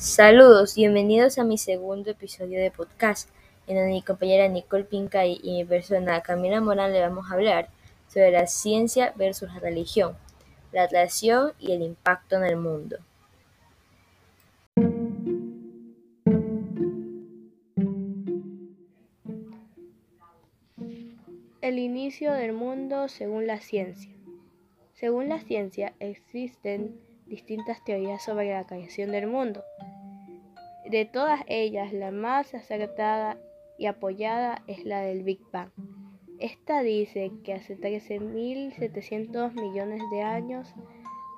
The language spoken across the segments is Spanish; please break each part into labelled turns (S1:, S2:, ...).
S1: Saludos, bienvenidos a mi segundo episodio de podcast, en donde mi compañera Nicole Pincay y mi persona Camila Morán le vamos a hablar sobre la ciencia versus la religión, la atracción y el impacto en el mundo.
S2: El inicio del mundo según la ciencia. Según la ciencia existen distintas teorías sobre la creación del mundo. De todas ellas, la más acertada y apoyada es la del Big Bang. Esta dice que hace 13.700 millones de años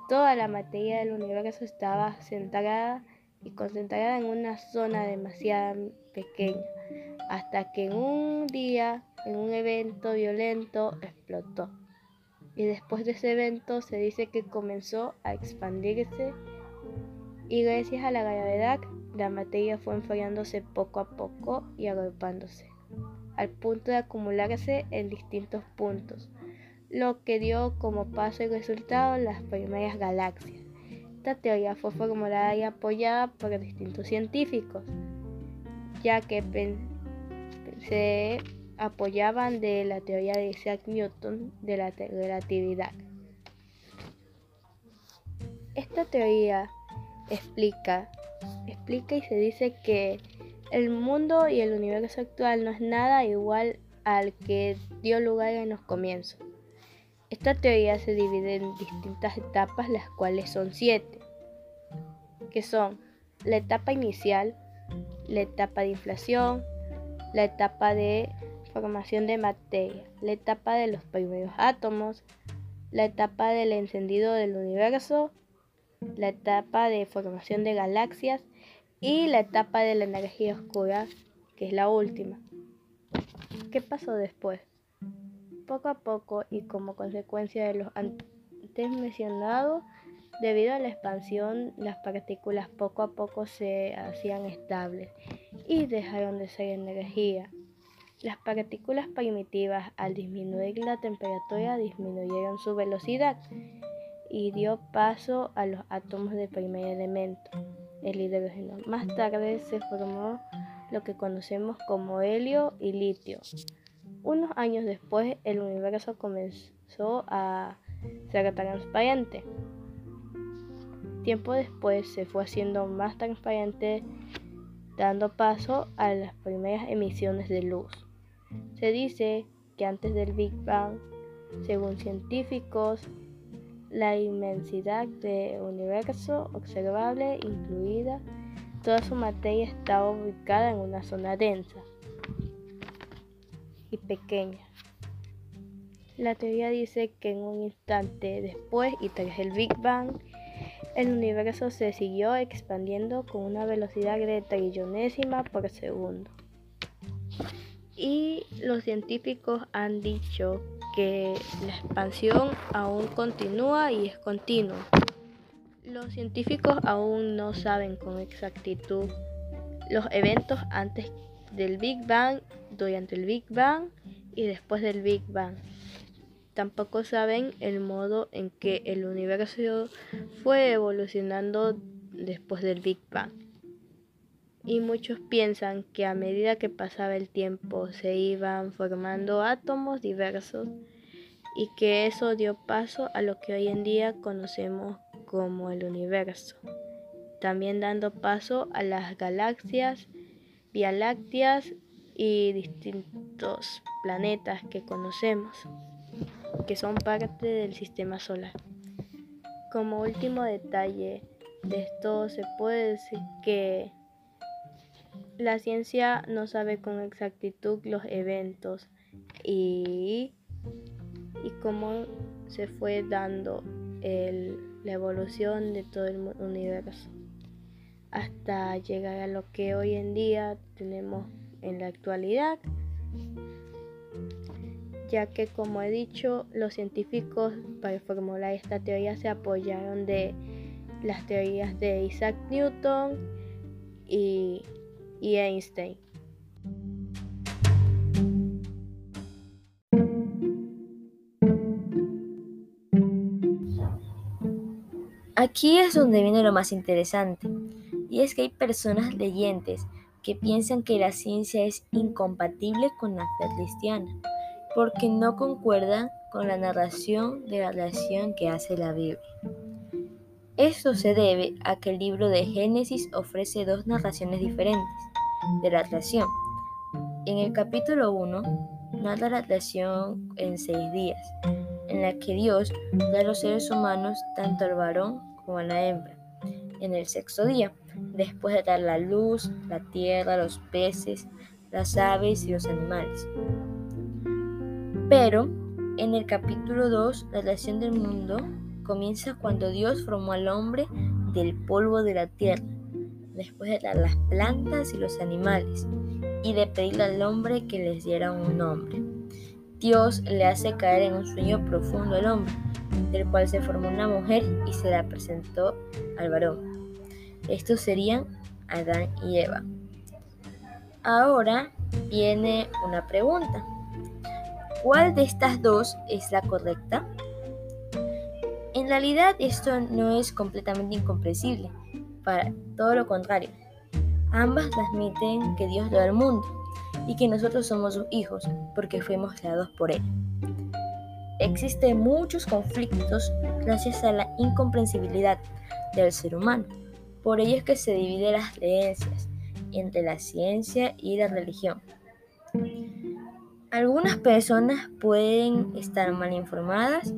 S2: toda la materia del universo estaba centrada y concentrada en una zona demasiado pequeña, hasta que en un día, en un evento violento, explotó y después de ese evento se dice que comenzó a expandirse y gracias a la gravedad la materia fue enfriándose poco a poco y agrupándose al punto de acumularse en distintos puntos, lo que dio como paso y resultado las primeras galaxias. Esta teoría fue formulada y apoyada por distintos científicos, ya que se apoyaban de la teoría de Isaac Newton de la relatividad. Esta teoría explica, explica y se dice que el mundo y el universo actual no es nada igual al que dio lugar en los comienzos. Esta teoría se divide en distintas etapas, las cuales son siete, que son la etapa inicial, la etapa de inflación, la etapa de formación de materia, la etapa de los primeros átomos, la etapa del encendido del universo, la etapa de formación de galaxias y la etapa de la energía oscura, que es la última. ¿Qué pasó después? Poco a poco y como consecuencia de los antes mencionados, debido a la expansión, las partículas poco a poco se hacían estables y dejaron de ser energía. Las partículas primitivas al disminuir la temperatura disminuyeron su velocidad y dio paso a los átomos de primer elemento, el hidrógeno. Más tarde se formó lo que conocemos como helio y litio. Unos años después el universo comenzó a ser transparente. Tiempo después se fue haciendo más transparente dando paso a las primeras emisiones de luz. Se dice que antes del Big Bang, según científicos, la inmensidad del universo observable, incluida toda su materia, estaba ubicada en una zona densa y pequeña. La teoría dice que en un instante después y tras el Big Bang, el universo se siguió expandiendo con una velocidad de trillonésima por segundo y los científicos han dicho que la expansión aún continúa y es continua. Los científicos aún no saben con exactitud los eventos antes del Big Bang, durante el Big Bang y después del Big Bang. Tampoco saben el modo en que el universo fue evolucionando después del Big Bang y muchos piensan que a medida que pasaba el tiempo se iban formando átomos diversos y que eso dio paso a lo que hoy en día conocemos como el universo, también dando paso a las galaxias, vía lácteas y distintos planetas que conocemos, que son parte del sistema solar. Como último detalle de esto se puede decir que la ciencia no sabe con exactitud los eventos y, y cómo se fue dando la evolución de todo el universo. Hasta llegar a lo que hoy en día tenemos en la actualidad, ya que como he dicho, los científicos para formular esta teoría se apoyaron de las teorías de Isaac Newton y y Einstein.
S1: Aquí es donde viene lo más interesante, Y es que hay personas leyentes que piensan que la ciencia es incompatible con la fe cristiana, porque no concuerda con la narración de la relación que hace la Biblia. Esto se debe a que el libro de Génesis ofrece dos narraciones diferentes de la creación. En el capítulo 1 narra la creación en seis días, en la que Dios da a los seres humanos tanto al varón como a la hembra. En el sexto día, después de dar la luz, la tierra, los peces, las aves y los animales. Pero en el capítulo 2, la creación del mundo comienza cuando Dios formó al hombre del polvo de la tierra, después de las plantas y los animales, y de pedirle al hombre que les diera un nombre. Dios le hace caer en un sueño profundo al hombre, del cual se formó una mujer y se la presentó al varón. Estos serían Adán y Eva. Ahora viene una pregunta. ¿Cuál de estas dos es la correcta? En realidad esto no es completamente incomprensible, para todo lo contrario. Ambas transmiten que Dios dio al mundo y que nosotros somos sus hijos porque fuimos creados por Él. Existen muchos conflictos gracias a la incomprensibilidad del ser humano. Por ello es que se dividen las creencias entre la ciencia y la religión. Algunas personas pueden estar mal informadas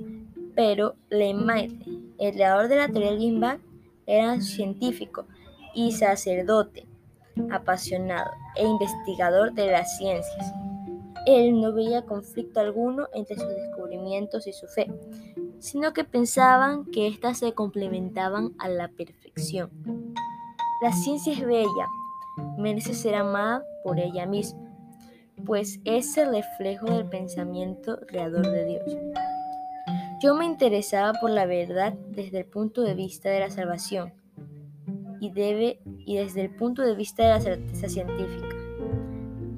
S1: pero Lemaitre, el creador de la teoría del Big era científico y sacerdote, apasionado e investigador de las ciencias. Él no veía conflicto alguno entre sus descubrimientos y su fe, sino que pensaban que éstas se complementaban a la perfección. La ciencia es bella, merece ser amada por ella misma, pues es el reflejo del pensamiento creador de Dios. Yo me interesaba por la verdad desde el punto de vista de la salvación y, debe, y desde el punto de vista de la certeza científica.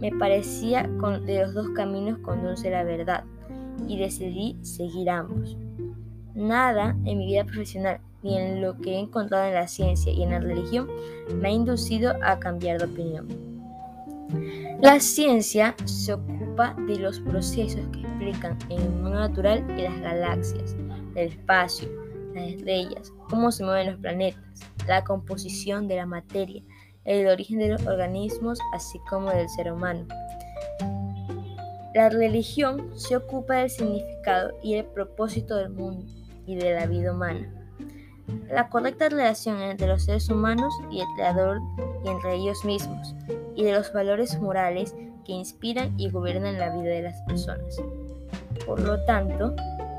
S1: Me parecía que de los dos caminos conduce la verdad y decidí seguir ambos. Nada en mi vida profesional ni en lo que he encontrado en la ciencia y en la religión me ha inducido a cambiar de opinión. La ciencia se ocupa de los procesos que explican en el mundo natural y las galaxias, el espacio, las estrellas, cómo se mueven los planetas, la composición de la materia, el origen de los organismos, así como del ser humano. La religión se ocupa del significado y el propósito del mundo y de la vida humana. La correcta relación entre los seres humanos y el Creador y entre ellos mismos, y de los valores morales que inspiran y gobiernan la vida de las personas. Por lo tanto,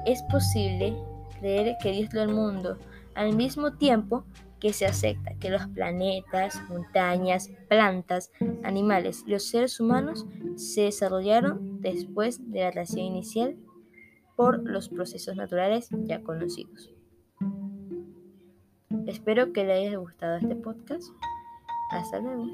S1: es posible creer que Dios creó el mundo al mismo tiempo que se acepta que los planetas, montañas, plantas, animales y los seres humanos se desarrollaron después de la relación inicial por los procesos naturales ya conocidos. Espero que le haya gustado este podcast. Hasta luego.